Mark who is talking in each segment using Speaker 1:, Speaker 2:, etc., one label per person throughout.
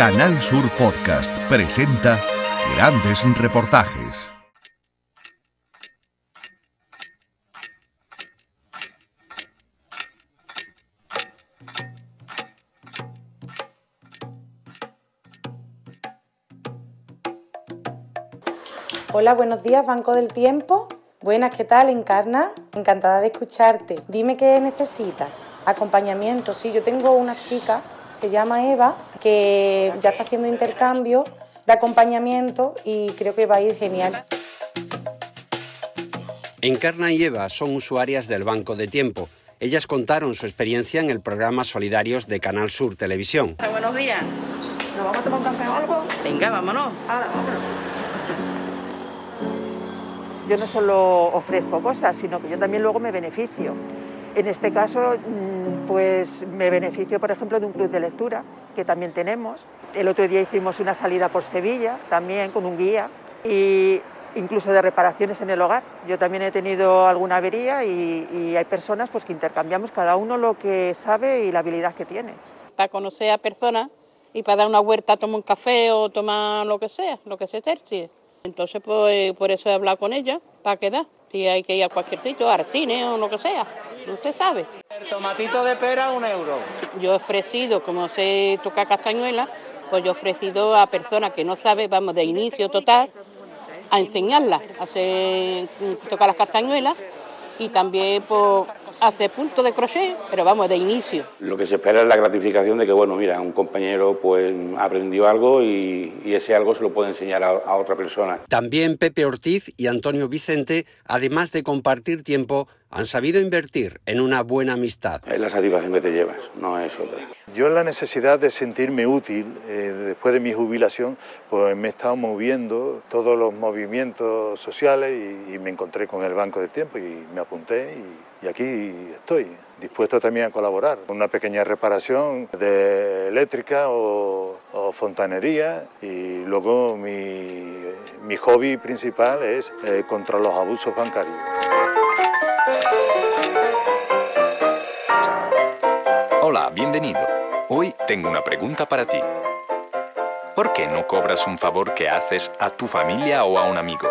Speaker 1: Canal Sur Podcast presenta grandes reportajes.
Speaker 2: Hola, buenos días, Banco del Tiempo. Buenas, ¿qué tal? Encarna, encantada de escucharte. Dime qué necesitas. Acompañamiento, sí, yo tengo una chica, se llama Eva, que ya está haciendo intercambio de acompañamiento y creo que va a ir genial.
Speaker 3: Encarna y Eva son usuarias del Banco de Tiempo. Ellas contaron su experiencia en el programa Solidarios de Canal Sur Televisión.
Speaker 4: Buenos días. ¿Nos vamos a tomar un café o algo? Venga, vámonos. Ahora, vámonos.
Speaker 5: yo no solo ofrezco cosas, sino que yo también luego me beneficio. En este caso, mm, pues me beneficio, por ejemplo, de un club de lectura que también tenemos. El otro día hicimos una salida por Sevilla, también con un guía, y incluso de reparaciones en el hogar. Yo también he tenido alguna avería y, hay personas pues, que intercambiamos cada uno lo que sabe y la habilidad que tiene.
Speaker 6: Para conocer a personas y para dar una huerta, tomar un café o tomar lo que sea, lo que se tercie. Entonces, pues por eso he hablado con ella, para quedar. Si hay que ir a cualquier sitio, al cine o lo que sea, usted sabe.
Speaker 7: El tomatito de pera, un euro.
Speaker 6: Yo he ofrecido, como sé tocar castañuela, pues yo he ofrecido a personas que no saben, vamos, de inicio total, a enseñarlas a hacer, tocar las castañuelas y también pues, hacer punto de crochet, pero vamos, de inicio.
Speaker 8: Lo que se espera es la gratificación de que, bueno, mira, un compañero pues aprendió algo y, y ese algo se lo puede enseñar a, a otra persona.
Speaker 3: También Pepe Ortiz y Antonio Vicente, además de compartir tiempo, han sabido invertir en una buena amistad.
Speaker 8: Es la satisfacción que te llevas, no es otra.
Speaker 9: Yo en la necesidad de sentirme útil eh, después de mi jubilación, pues me he estado moviendo todos los movimientos sociales y, y me encontré con el Banco del Tiempo y me apunté y, y aquí estoy, dispuesto también a colaborar. Una pequeña reparación de eléctrica o, fontanería y luego mi, mi hobby principal es eh, contra los abusos bancarios.
Speaker 10: Hola, bienvenido. Hoy tengo una pregunta para ti. ¿Por qué no cobras un favor que haces a tu familia o a un amigo?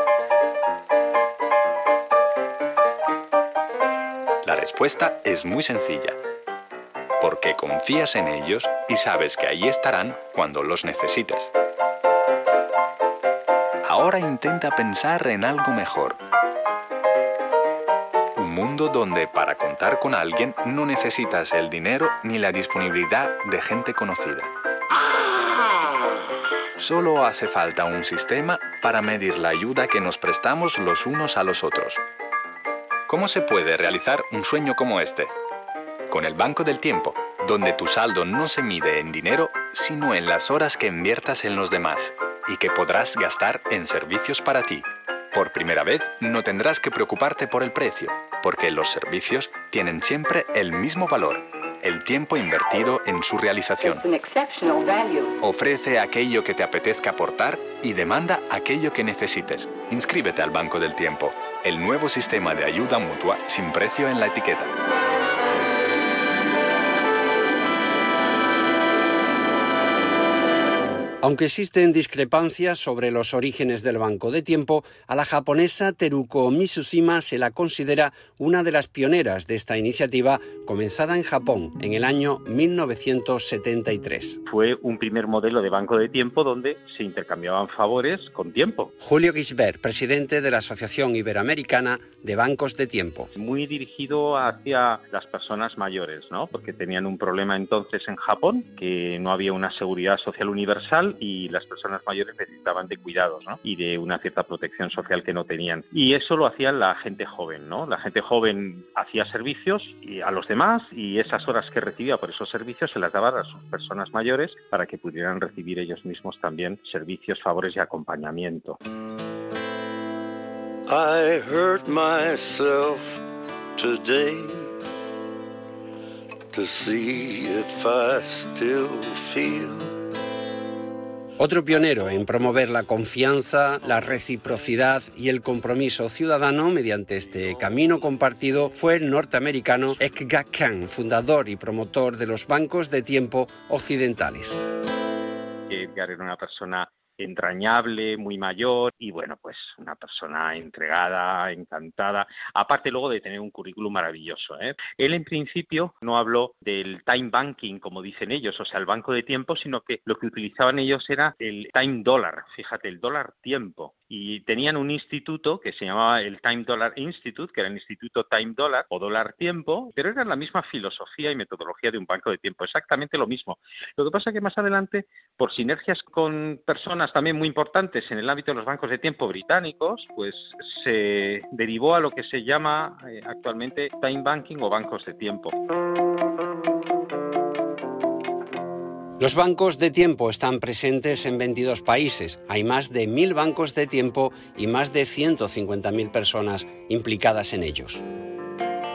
Speaker 10: Respuesta es muy sencilla. Porque confías en ellos y sabes que ahí estarán cuando los necesites. Ahora intenta pensar en algo mejor. Un mundo donde para contar con alguien no necesitas el dinero ni la disponibilidad de gente conocida. Solo hace falta un sistema para medir la ayuda que nos prestamos los unos a los otros. ¿Cómo se puede realizar un sueño como este? Con el Banco del Tiempo, donde tu saldo no se mide en dinero, sino en las horas que inviertas en los demás y que podrás gastar en servicios para ti. Por primera vez no tendrás que preocuparte por el precio, porque los servicios tienen siempre el mismo valor, el tiempo invertido en su realización. Ofrece aquello que te apetezca aportar y demanda aquello que necesites. Inscríbete al Banco del Tiempo, el nuevo sistema de ayuda mutua sin precio en la etiqueta.
Speaker 3: Aunque existen discrepancias sobre los orígenes del Banco de Tiempo, a la japonesa Teruko Mitsushima se la considera una de las pioneras de esta iniciativa comenzada en Japón en el año 1973.
Speaker 11: Fue un primer modelo de banco de tiempo donde se intercambiaban favores con tiempo.
Speaker 3: Julio Gisbert, presidente de la Asociación Iberoamericana de Bancos de Tiempo.
Speaker 11: Muy dirigido hacia las personas mayores, ¿no? Porque tenían un problema entonces en Japón, que no había una seguridad social universal y las personas mayores necesitaban de cuidados ¿no? y de una cierta protección social que no tenían. Y eso lo hacía la gente joven, ¿no? La gente joven hacía servicios a los demás y esas horas que recibía por esos servicios se las daba a sus personas mayores para que pudieran recibir ellos mismos también servicios, favores y acompañamiento.
Speaker 12: I hurt myself today to see if I still feel
Speaker 3: Otro pionero en promover la confianza, la reciprocidad y el compromiso ciudadano mediante este camino compartido fue el norteamericano Ekga Khan, fundador y promotor de los bancos de tiempo occidentales.
Speaker 11: Edgar era una persona entrañable, muy mayor y bueno, pues una persona entregada, encantada, aparte luego de tener un currículum maravilloso. ¿eh? Él en principio no habló del time banking, como dicen ellos, o sea, el banco de tiempo, sino que lo que utilizaban ellos era el time dollar, fíjate, el dólar tiempo. Y tenían un instituto que se llamaba el Time Dollar Institute, que era el Instituto Time Dollar o Dólar Tiempo, pero era la misma filosofía y metodología de un banco de tiempo, exactamente lo mismo. Lo que pasa es que más adelante, por sinergias con personas también muy importantes en el ámbito de los bancos de tiempo británicos, pues se derivó a lo que se llama eh, actualmente time banking o bancos de tiempo.
Speaker 3: Los bancos de tiempo están presentes en 22 países. Hay más de 1.000 bancos de tiempo y más de 150.000 personas implicadas en ellos.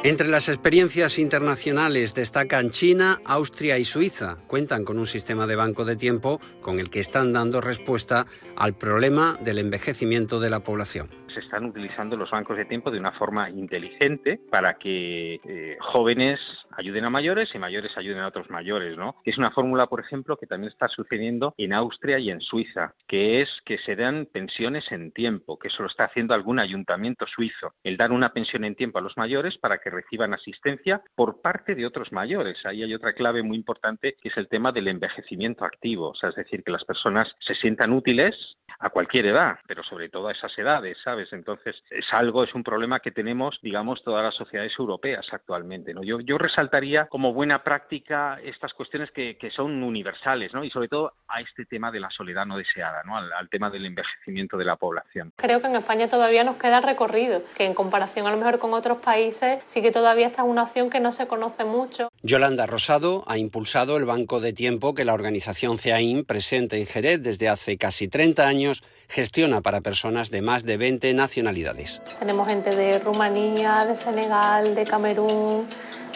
Speaker 3: Entre las experiencias internacionales destacan China, Austria y Suiza. Cuentan con un sistema de banco de tiempo con el que están dando respuesta al problema del envejecimiento de la población
Speaker 11: se están utilizando los bancos de tiempo de una forma inteligente para que eh, jóvenes ayuden a mayores y mayores ayuden a otros mayores, ¿no? Es una fórmula, por ejemplo, que también está sucediendo en Austria y en Suiza, que es que se dan pensiones en tiempo, que eso lo está haciendo algún ayuntamiento suizo, el dar una pensión en tiempo a los mayores para que reciban asistencia por parte de otros mayores. Ahí hay otra clave muy importante que es el tema del envejecimiento activo, es decir, que las personas se sientan útiles a cualquier edad, pero sobre todo a esas edades, ¿sabes? Entonces, es algo, es un problema que tenemos, digamos, todas las sociedades europeas actualmente, ¿no? Yo, yo resaltaría como buena práctica estas cuestiones que, que, son universales, ¿no? Y sobre todo a este tema de la soledad no deseada, ¿no? Al, al, tema del envejecimiento de la población.
Speaker 13: Creo que en España todavía nos queda recorrido, que en comparación a lo mejor con otros países, sí que todavía está una opción que no se conoce mucho.
Speaker 3: Yolanda Rosado ha impulsado el banco de tiempo que la organización CEAIN, presente en Jerez desde hace casi 30 años, gestiona para personas de más de 20 nacionalidades.
Speaker 13: Tenemos gente de Rumanía, de Senegal, de Camerún,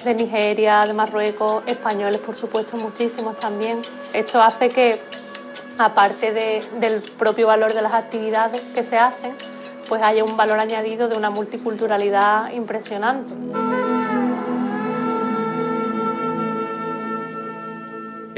Speaker 13: de Nigeria, de Marruecos, españoles por supuesto muchísimos también. Esto hace que, aparte de, del propio valor de las actividades que se hacen, pues haya un valor añadido de una multiculturalidad impresionante.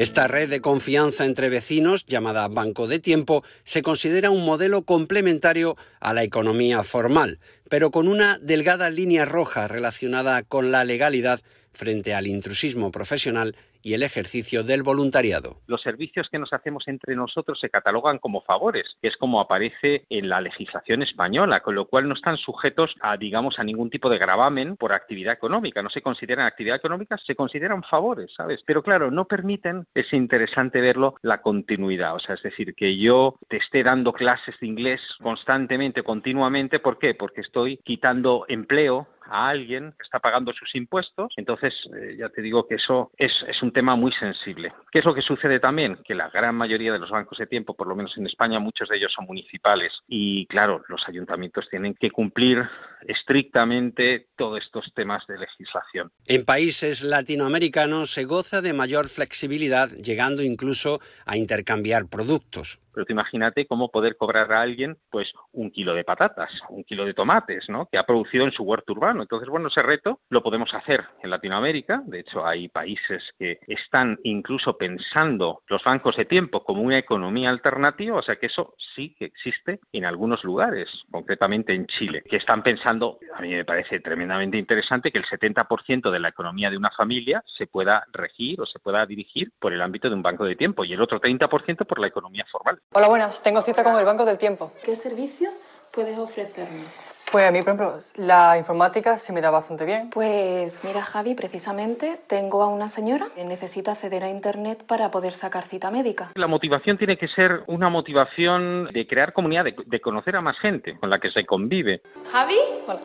Speaker 3: Esta red de confianza entre vecinos, llamada Banco de Tiempo, se considera un modelo complementario a la economía formal, pero con una delgada línea roja relacionada con la legalidad frente al intrusismo profesional y el ejercicio del voluntariado.
Speaker 11: Los servicios que nos hacemos entre nosotros se catalogan como favores, que es como aparece en la legislación española, con lo cual no están sujetos a, digamos, a ningún tipo de gravamen por actividad económica. No se consideran actividad económica, se consideran favores, ¿sabes? Pero claro, no permiten, es interesante verlo, la continuidad. O sea, es decir, que yo te esté dando clases de inglés constantemente, continuamente, ¿por qué? Porque estoy quitando empleo a alguien que está pagando sus impuestos. Entonces, eh, ya te digo que eso es, es, un tema muy sensible. ¿Qué es lo que sucede también? Que la gran mayoría de los bancos de tiempo, por lo menos en España, muchos de ellos son municipales. Y claro, los ayuntamientos tienen que cumplir estrictamente todos estos temas de legislación.
Speaker 3: En países latinoamericanos se goza de mayor flexibilidad, llegando incluso a intercambiar productos.
Speaker 11: Pero tú imagínate cómo poder cobrar a alguien pues un kilo de patatas, un kilo de tomates, ¿no? Que ha producido en su huerto urbano. Entonces, bueno, ese reto lo podemos hacer en Latinoamérica. De hecho, hay países que están incluso pensando los bancos de tiempo como una economía alternativa. O sea que eso sí que existe en algunos lugares, concretamente en Chile, que están pensando, a mí me parece tremendamente interesante que el 70% de la economía de una familia se pueda regir o se pueda dirigir por el ámbito de un banco de tiempo y el otro 30% por la economía formal.
Speaker 14: Hola, buenas. Tengo cita con el Banco del Tiempo.
Speaker 15: ¿Qué servicio puedes ofrecernos?
Speaker 14: Pues a mí, por ejemplo, la informática se me da bastante bien.
Speaker 15: Pues mira, Javi, precisamente tengo a una señora que necesita acceder a Internet para poder sacar cita médica.
Speaker 11: La motivación tiene que ser una motivación de crear comunidad, de, de conocer a más gente con la que se convive.
Speaker 15: Javi,
Speaker 14: hola.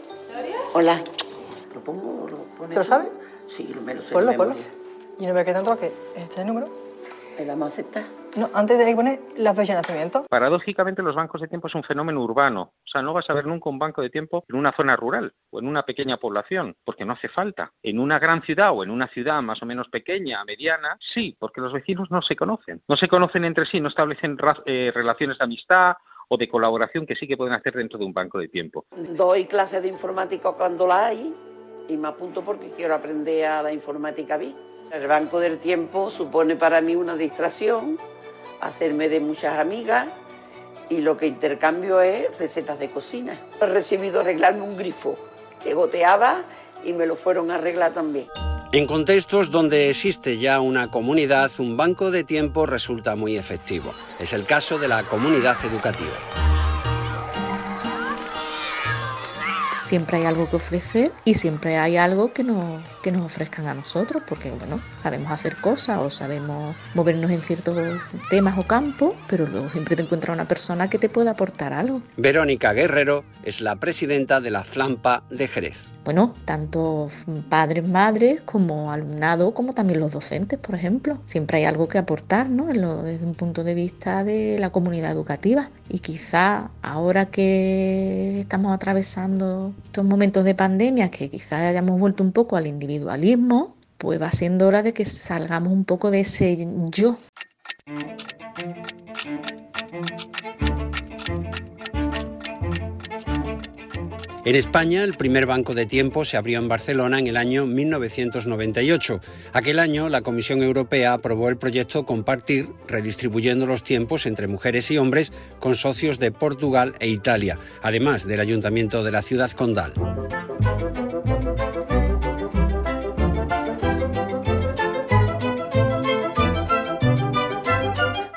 Speaker 16: Hola. ¿Lo pongo? Lo
Speaker 14: pone ¿Te lo sabes?
Speaker 16: Sí, lo menos
Speaker 14: ponlo, ponlo. Y no me queda tanto que este es el número.
Speaker 16: ¿Le damos a aceptar?
Speaker 14: No, antes de poner la fecha de nacimiento.
Speaker 11: Paradójicamente, los bancos de tiempo es un fenómeno urbano. O sea, no vas a ver nunca un banco de tiempo en una zona rural o en una pequeña población, porque no hace falta. En una gran ciudad o en una ciudad más o menos pequeña, mediana, sí, porque los vecinos no se conocen. No se conocen entre sí, no establecen eh, relaciones de amistad o de colaboración que sí que pueden hacer dentro de un banco de tiempo.
Speaker 16: Doy clases de informática cuando la hay y me apunto porque quiero aprender a la informática bien. El Banco del Tiempo supone para mí una distracción hacerme de muchas amigas y lo que intercambio es recetas de cocina. He recibido arreglarme un grifo que goteaba y me lo fueron a arreglar también.
Speaker 3: En contextos donde existe ya una comunidad, un banco de tiempo resulta muy efectivo. Es el caso de la comunidad educativa.
Speaker 17: Siempre hay algo que ofrecer y siempre hay algo que nos, que nos ofrezcan a nosotros, porque bueno, sabemos hacer cosas o sabemos movernos en ciertos temas o campos, pero luego siempre te encuentras una persona que te pueda aportar algo.
Speaker 3: Verónica Guerrero es la presidenta de la Flampa de Jerez
Speaker 17: bueno, tanto padres, madres, como alumnado, como también los docentes, por ejemplo. Siempre hay algo que aportar, ¿no? Desde un punto de vista de la comunidad educativa. Y quizá ahora que estamos atravesando estos momentos de pandemia, que quizá hayamos vuelto un poco al individualismo, pues va siendo hora de que salgamos un poco de ese yo.
Speaker 3: En España, el primer banco de tiempo se abrió en Barcelona en el año 1998. Aquel año, la Comisión Europea aprobó el proyecto Compartir, redistribuyendo los tiempos entre mujeres y hombres con socios de Portugal e Italia, además del Ayuntamiento de la ciudad condal.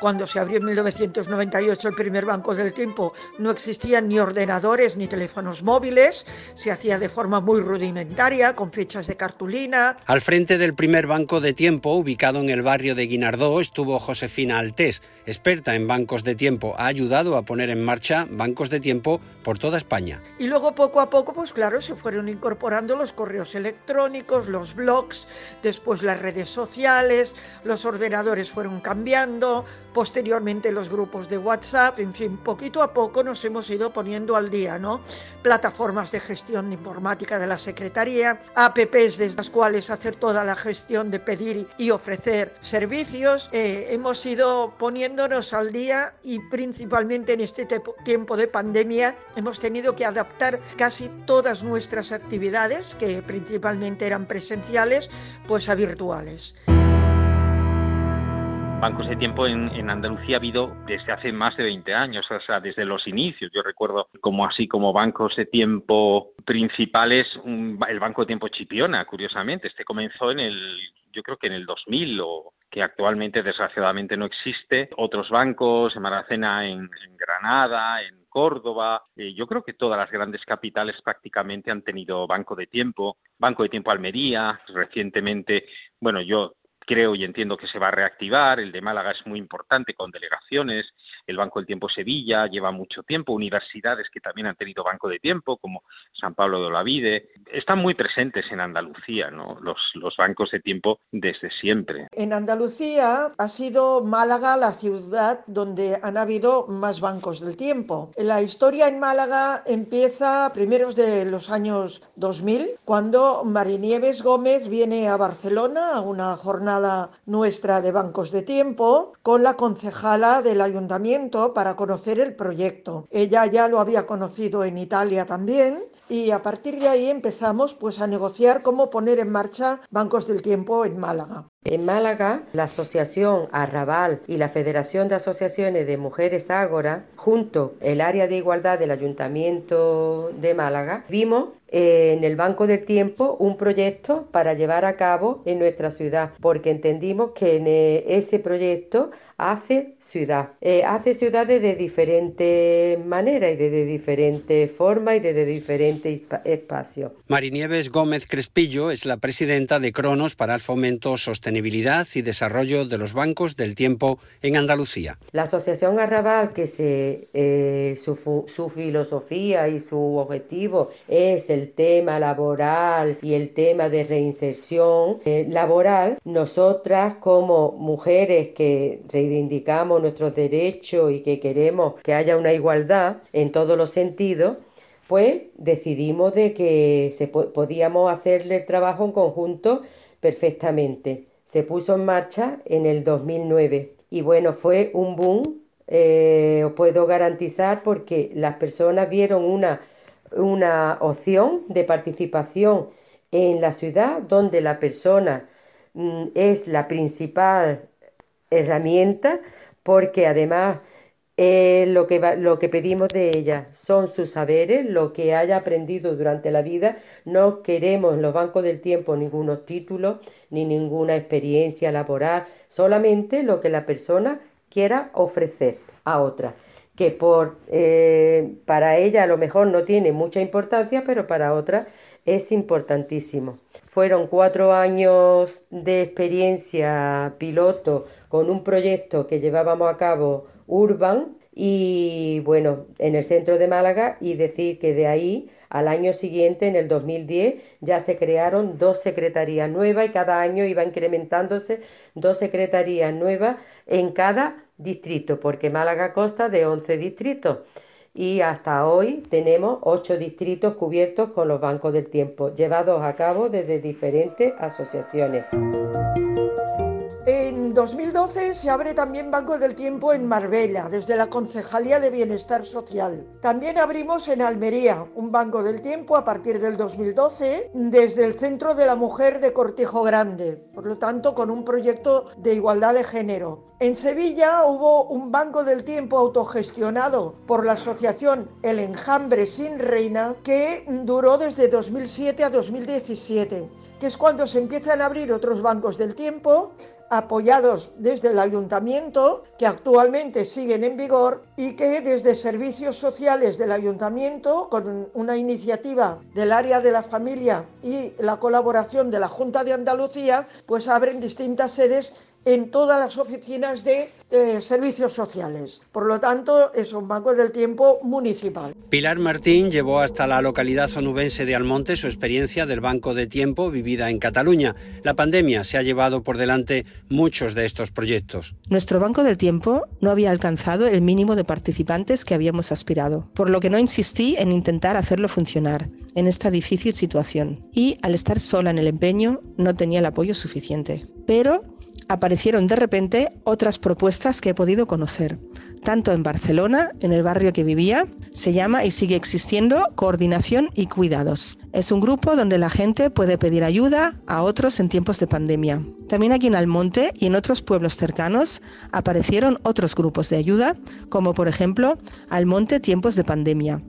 Speaker 18: Cuando se abrió en 1998 el primer Banco del Tiempo, no existían ni ordenadores ni teléfonos móviles, se hacía de forma muy rudimentaria, con fechas de cartulina.
Speaker 3: Al frente del primer Banco de Tiempo, ubicado en el barrio de Guinardó, estuvo Josefina Altés, experta en bancos de tiempo. Ha ayudado a poner en marcha bancos de tiempo por toda España.
Speaker 18: Y luego poco a poco, pues claro, se fueron incorporando los correos electrónicos, los blogs, después las redes sociales, los ordenadores fueron cambiando, posteriormente los grupos de WhatsApp, en fin, poquito a poco nos hemos ido poniendo al día, ¿no? Plataformas de gestión informática de la Secretaría, apps desde las cuales hacer toda la gestión de pedir y ofrecer servicios. Eh, hemos ido poniéndonos al día y principalmente en este tiempo de pandemia hemos tenido que adaptar casi todas nuestras actividades, que principalmente eran presenciales, pues a virtuales.
Speaker 11: Bancos de tiempo en, Andalucía ha habido desde hace más de 20 años, o sea, desde los inicios. Yo recuerdo como así como bancos de tiempo principales, el Banco de Tiempo Chipiona, curiosamente. Este comenzó en el, yo creo que en el 2000 o que actualmente desgraciadamente no existe. Otros bancos, en Maracena en, Granada, en Córdoba. Eh, yo creo que todas las grandes capitales prácticamente han tenido banco de tiempo. Banco de tiempo Almería, recientemente, bueno, yo creo y entiendo que se va a reactivar. El de Málaga es muy importante con delegaciones. El Banco del Tiempo Sevilla lleva mucho tiempo. Universidades que también han tenido banco de tiempo, como San Pablo de Olavide. Están muy presentes en Andalucía, ¿no? Los, bancos de tiempo desde siempre.
Speaker 18: En Andalucía ha sido Málaga la ciudad donde han habido más bancos del tiempo. La historia en Málaga empieza a primeros de los años 2000, cuando Marinieves Gómez viene a Barcelona a una jornada nuestra de bancos de tiempo con la concejala del ayuntamiento para conocer el proyecto. Ella ya lo había conocido en Italia también y a partir de ahí empezamos pues a negociar cómo poner en marcha bancos del tiempo en Málaga.
Speaker 19: En Málaga, la Asociación Arrabal y la Federación de Asociaciones de Mujeres Ágora, junto el área de igualdad del Ayuntamiento de Málaga, vimos en el Banco del Tiempo un proyecto para llevar a cabo en nuestra ciudad, porque entendimos que en eh, ese proyecto hace ciudad. Eh, hace ciudades de diferentes maneras y de, diferentes formas y de, diferentes espacios.
Speaker 3: Marinieves Gómez Crespillo es la presidenta de Cronos para el fomento, sostenibilidad y desarrollo de los bancos del tiempo en Andalucía.
Speaker 19: La Asociación Arrabal, que se, eh, su, su filosofía y su objetivo es el tema laboral y el tema de reinserción eh, laboral, nosotras como mujeres que reivindicamos nuestros derechos y que queremos que haya una igualdad en todos los sentidos, pues decidimos de que se podíamos hacerle el trabajo en conjunto perfectamente. Se puso en marcha en el 2009 y bueno, fue un boom, eh, os puedo garantizar, porque las personas vieron una, una opción de participación en la ciudad donde la persona mm, es la principal herramienta porque además eh, lo, que lo que pedimos de ella son sus saberes, lo que haya aprendido durante la vida. No queremos en los bancos del tiempo ningunos títulos ni ninguna experiencia laboral, solamente lo que la persona quiera ofrecer a otra que por, eh, para ella a lo mejor no tiene mucha importancia, pero para otra es importantísimo. Fueron cuatro años de experiencia piloto con un proyecto que llevábamos a cabo Urban y bueno, en el centro de Málaga y decir que de ahí al año siguiente, en el 2010, ya se crearon dos secretarías nuevas y cada año iba incrementándose dos secretarías nuevas en cada distritos, porque Málaga consta de 11 distritos y hasta hoy tenemos 8 distritos cubiertos con los bancos del tiempo, llevados a cabo desde diferentes asociaciones.
Speaker 18: En 2012 se abre también Banco del Tiempo en Marbella, desde la Concejalía de Bienestar Social. También abrimos en Almería un Banco del Tiempo a partir del 2012 desde el Centro de la Mujer de Cortijo Grande, por lo tanto con un proyecto de igualdad de género. En Sevilla hubo un Banco del Tiempo autogestionado por la asociación El Enjambre Sin Reina que duró desde 2007 a 2017, que es cuando se empiezan a abrir otros bancos del tiempo apoyados desde el ayuntamiento, que actualmente siguen en vigor, y que desde servicios sociales del ayuntamiento, con una iniciativa del área de la familia y la colaboración de la Junta de Andalucía, pues abren distintas sedes en todas las oficinas de eh, servicios sociales. Por lo tanto, es un banco del tiempo municipal.
Speaker 3: Pilar Martín llevó hasta la localidad zonubense de Almonte su experiencia del banco de tiempo vivida en Cataluña. La pandemia se ha llevado por delante muchos de estos proyectos.
Speaker 20: Nuestro banco del tiempo no había alcanzado el mínimo de participantes que habíamos aspirado, por lo que no insistí en intentar hacerlo funcionar en esta difícil situación. Y al estar sola en el empeño, no tenía el apoyo suficiente. Pero aparecieron de repente otras propuestas que he podido conocer, tanto en Barcelona, en el barrio que vivía, se llama y sigue existiendo Coordinación y Cuidados. Es un grupo donde la gente puede pedir ayuda a otros en tiempos de pandemia. También aquí en Almonte y en otros pueblos cercanos aparecieron otros grupos de ayuda, como por ejemplo Almonte Tiempos de Pandemia,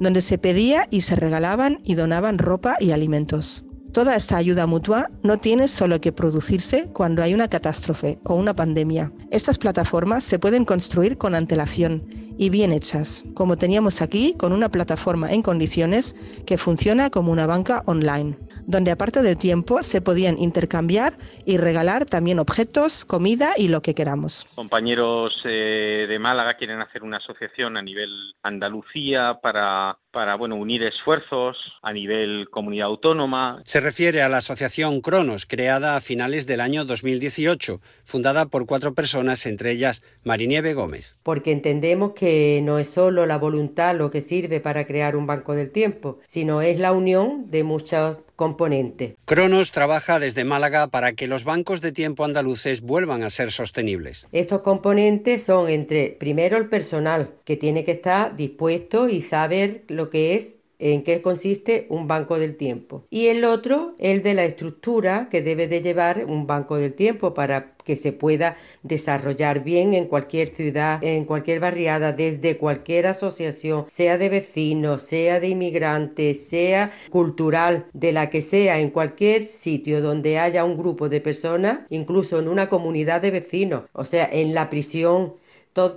Speaker 20: donde se pedía y se regalaban y donaban ropa y alimentos. Toda esta ayuda mutua no tiene solo que producirse cuando hay una catástrofe o una pandemia. Estas plataformas se pueden construir con antelación y bien hechas, como teníamos aquí con una plataforma en condiciones que funciona como una banca online donde aparte del tiempo se podían intercambiar y regalar también objetos, comida y lo que queramos.
Speaker 11: Compañeros eh, de Málaga quieren hacer una asociación a nivel Andalucía para, para bueno, unir esfuerzos a nivel comunidad autónoma.
Speaker 3: Se refiere a la asociación Cronos, creada a finales del año 2018, fundada por cuatro personas, entre ellas Marinieve Gómez.
Speaker 19: Porque entendemos que no es solo la voluntad lo que sirve para crear un banco del tiempo, sino es la unión de muchos componente.
Speaker 3: Cronos trabaja desde Málaga para que los bancos de tiempo andaluces vuelvan a ser sostenibles.
Speaker 19: Estos componentes son entre, primero, el personal, que tiene que estar dispuesto y saber lo que es en qué consiste un banco del tiempo. Y el otro, el de la estructura que debe de llevar un banco del tiempo para que se pueda desarrollar bien en cualquier ciudad, en cualquier barriada, desde cualquier asociación, sea de vecinos, sea de inmigrantes, sea cultural, de la que sea, en cualquier sitio donde haya un grupo de personas, incluso en una comunidad de vecinos, o sea, en la prisión,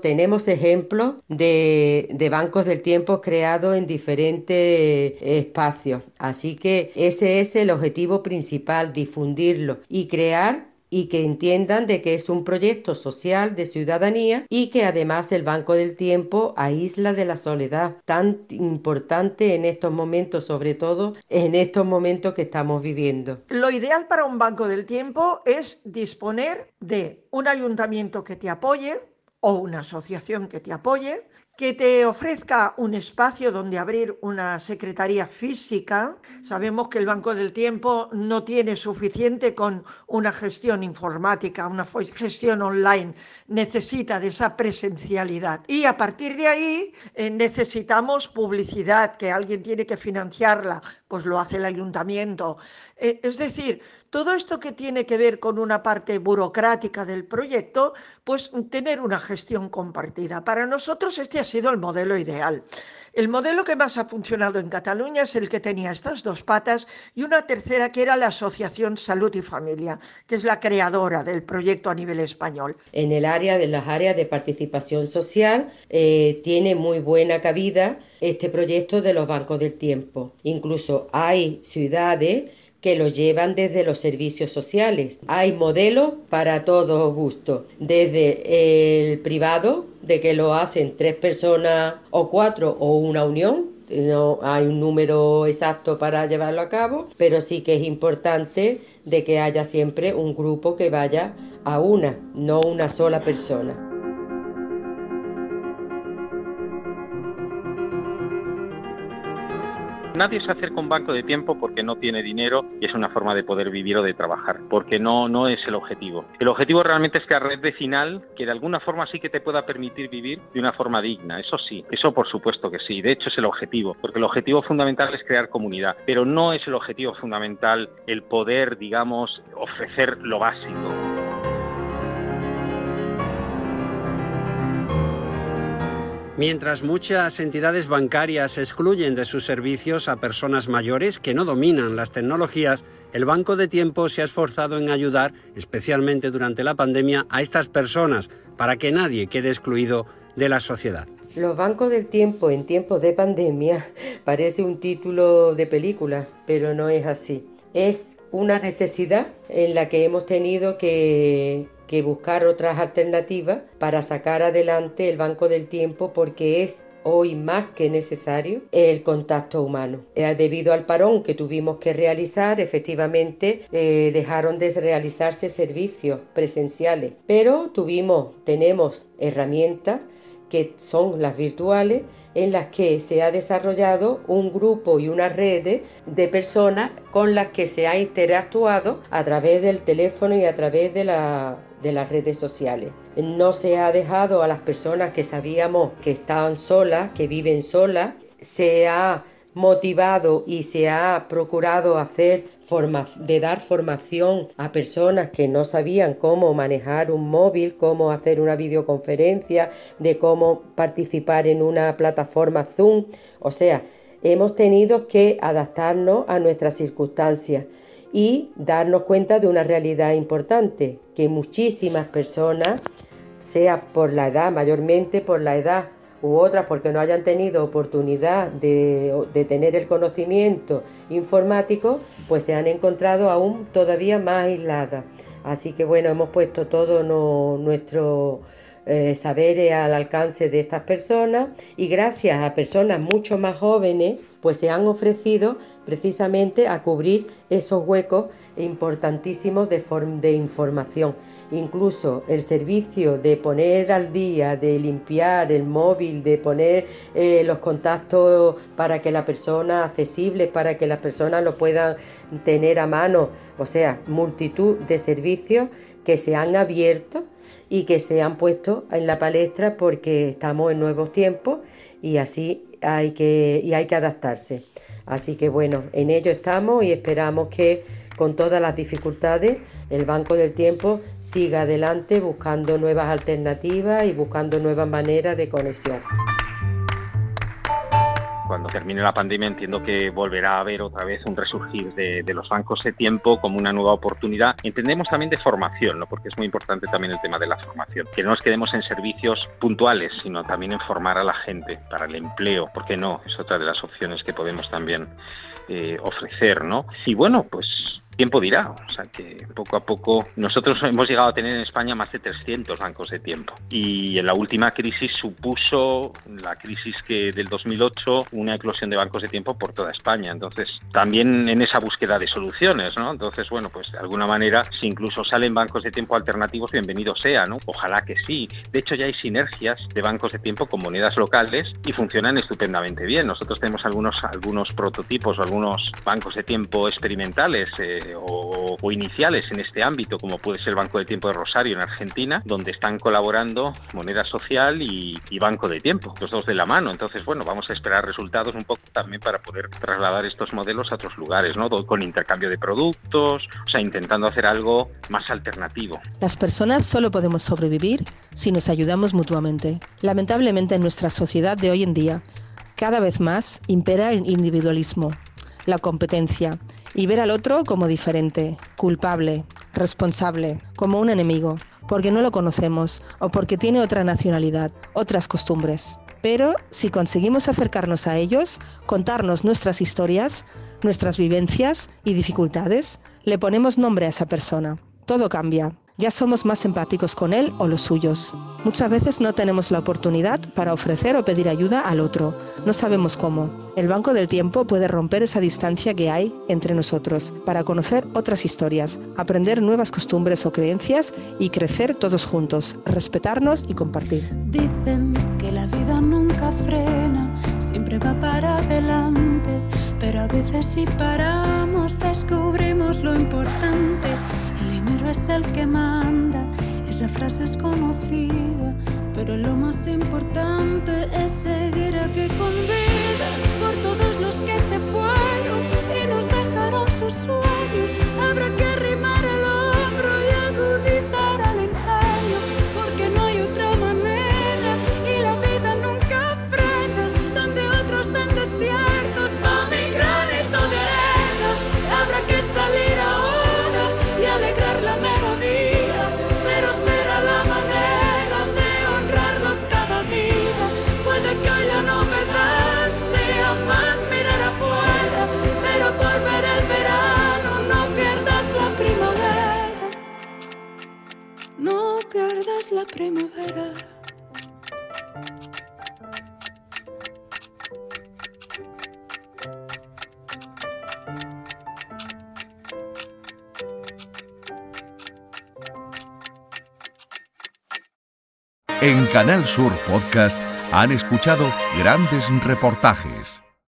Speaker 19: tenemos ejemplos de, bancos del tiempo creados en diferentes espacios. Así que ese es el objetivo principal, difundirlo y crear y que entiendan de que es un proyecto social de ciudadanía y que además el Banco del Tiempo aísla de la soledad tan importante en estos momentos, sobre todo en estos momentos que estamos viviendo.
Speaker 18: Lo ideal para un Banco del Tiempo es disponer de un ayuntamiento que te apoye, o una asociación que te apoye, que te ofrezca un espacio donde abrir una secretaría física. Sabemos que el Banco del Tiempo no tiene suficiente con una gestión informática, una gestión online, necesita de esa presencialidad. Y a partir de ahí eh, necesitamos publicidad, que alguien tiene que financiarla, pues lo hace el ayuntamiento. Eh, es decir, todo esto que tiene que ver con una parte burocrática del proyecto, pues tener una gestión compartida. Para nosotros este ha sido el modelo ideal. El modelo que más ha funcionado en Cataluña es el que tenía estas dos patas y una tercera que era la Asociación Salud y Familia, que es la creadora del proyecto a nivel español.
Speaker 19: En el área de las áreas de participación social eh, tiene muy buena cabida este proyecto de los bancos del tiempo. Incluso hay ciudades que lo llevan desde los servicios sociales. Hay modelos para todo gusto, desde el privado, de que lo hacen tres personas o cuatro o una unión, no hay un número exacto para llevarlo a cabo, pero sí que es importante de que haya siempre un grupo que vaya a una, no una sola persona.
Speaker 11: Nadie se acerca a un banco de tiempo porque no tiene dinero y es una forma de poder vivir o de trabajar, porque no, no es el objetivo. El objetivo realmente es que a red vecinal, que de alguna forma sí que te pueda permitir vivir de una forma digna, eso sí, eso por supuesto que sí, de hecho es el objetivo, porque el objetivo fundamental es crear comunidad, pero no es el objetivo fundamental el poder, digamos, ofrecer lo básico.
Speaker 3: Mientras muchas entidades bancarias excluyen de sus servicios a personas mayores que no dominan las tecnologías, el Banco de Tiempo se ha esforzado en ayudar, especialmente durante la pandemia, a estas personas para que nadie quede excluido de la sociedad.
Speaker 19: Los bancos del tiempo en tiempos de pandemia parece un título de película, pero no es así. Es una necesidad en la que hemos tenido que que buscar otras alternativas para sacar adelante el banco del tiempo porque es hoy más que necesario el contacto humano. Eh, debido al parón que tuvimos que realizar, efectivamente eh, dejaron de realizarse servicios presenciales, pero tuvimos, tenemos herramientas que son las virtuales, en las que se ha desarrollado un grupo y una red de personas con las que se ha interactuado a través del teléfono y a través de, de las redes sociales. No se ha dejado a las personas que sabíamos que estaban solas, que viven solas, se ha motivado y se ha procurado hacer de dar formación a personas que no sabían cómo manejar un móvil, cómo hacer una videoconferencia, de cómo participar en una plataforma Zoom. O sea, hemos tenido que adaptarnos a nuestras circunstancias y darnos cuenta de una realidad importante, que muchísimas personas, sea por la edad, mayormente por la edad, u otras porque no hayan tenido oportunidad de, tener el conocimiento informático, pues se han encontrado aún todavía más aisladas. Así que bueno, hemos puesto todo nuestro eh, saberes al alcance de estas personas y gracias a personas mucho más jóvenes, pues se han ofrecido precisamente a cubrir esos huecos importantísimos de, información. Incluso el servicio de poner al día, de limpiar el móvil, de poner eh, los contactos para que la persona accesible, para que las personas lo puedan tener a mano, o sea, multitud de servicios que se han abierto y que se han puesto en la palestra porque estamos en nuevos tiempos y así hay que, y hay que adaptarse. Así que bueno, en ello estamos y esperamos que con todas las dificultades el Banco del Tiempo siga adelante buscando nuevas alternativas y buscando nuevas maneras de conexión
Speaker 11: cuando termine la pandemia entiendo que volverá a haber otra vez un resurgir de, los bancos de tiempo como una nueva oportunidad. Entendemos también de formación, ¿no? porque es muy importante también el tema de la formación. Que no nos quedemos en servicios puntuales, sino también en formar a la gente para el empleo, porque no, es otra de las opciones que podemos también eh, ofrecer. ¿no? Y bueno, pues tiempo dirá. O sea que poco a poco nosotros hemos llegado a tener en España más de 300 bancos de tiempo y en la última crisis supuso la crisis que del 2008 una eclosión de bancos de tiempo por toda España. Entonces también en esa búsqueda de soluciones, ¿no? Entonces bueno pues de alguna manera si incluso salen bancos de tiempo alternativos bienvenido sea, ¿no? Ojalá que sí. De hecho ya hay sinergias de bancos de tiempo con monedas locales y funcionan estupendamente bien. Nosotros tenemos algunos algunos prototipos o algunos bancos de tiempo experimentales eh, o, iniciales en este ámbito, como puede ser Banco de Tiempo de Rosario en Argentina, donde están colaborando moneda social y, banco de tiempo, los dos de la mano. Entonces, bueno, vamos a esperar resultados un poco también para poder trasladar estos modelos a otros lugares, ¿no? Con intercambio de productos, o sea, intentando hacer algo más alternativo.
Speaker 20: Las personas solo podemos sobrevivir si nos ayudamos mutuamente. Lamentablemente en nuestra sociedad de hoy en día, cada vez más impera el individualismo, la competencia y ver al otro como diferente, culpable, responsable, como un enemigo, porque no lo conocemos o porque tiene otra nacionalidad, otras costumbres. Pero si conseguimos acercarnos a ellos, contarnos nuestras historias, nuestras vivencias y dificultades, le ponemos nombre a esa persona. Todo cambia ya somos más empáticos con él o los suyos. Muchas veces no tenemos la oportunidad para ofrecer o pedir ayuda al otro. No sabemos cómo. El Banco del Tiempo puede romper esa distancia que hay entre nosotros para conocer otras historias, aprender nuevas costumbres o creencias y crecer todos juntos, respetarnos y compartir.
Speaker 21: Dicen que la vida nunca frena, siempre va para adelante, pero a veces si paramos descubrimos lo importante es el que manda. Esa frase es conocida, pero lo más importante es seguir aquí con vida por todos los que se fueron y nos dejaron sus sueños. Habrá
Speaker 1: Canal Sur Podcast han escuchado grandes reportajes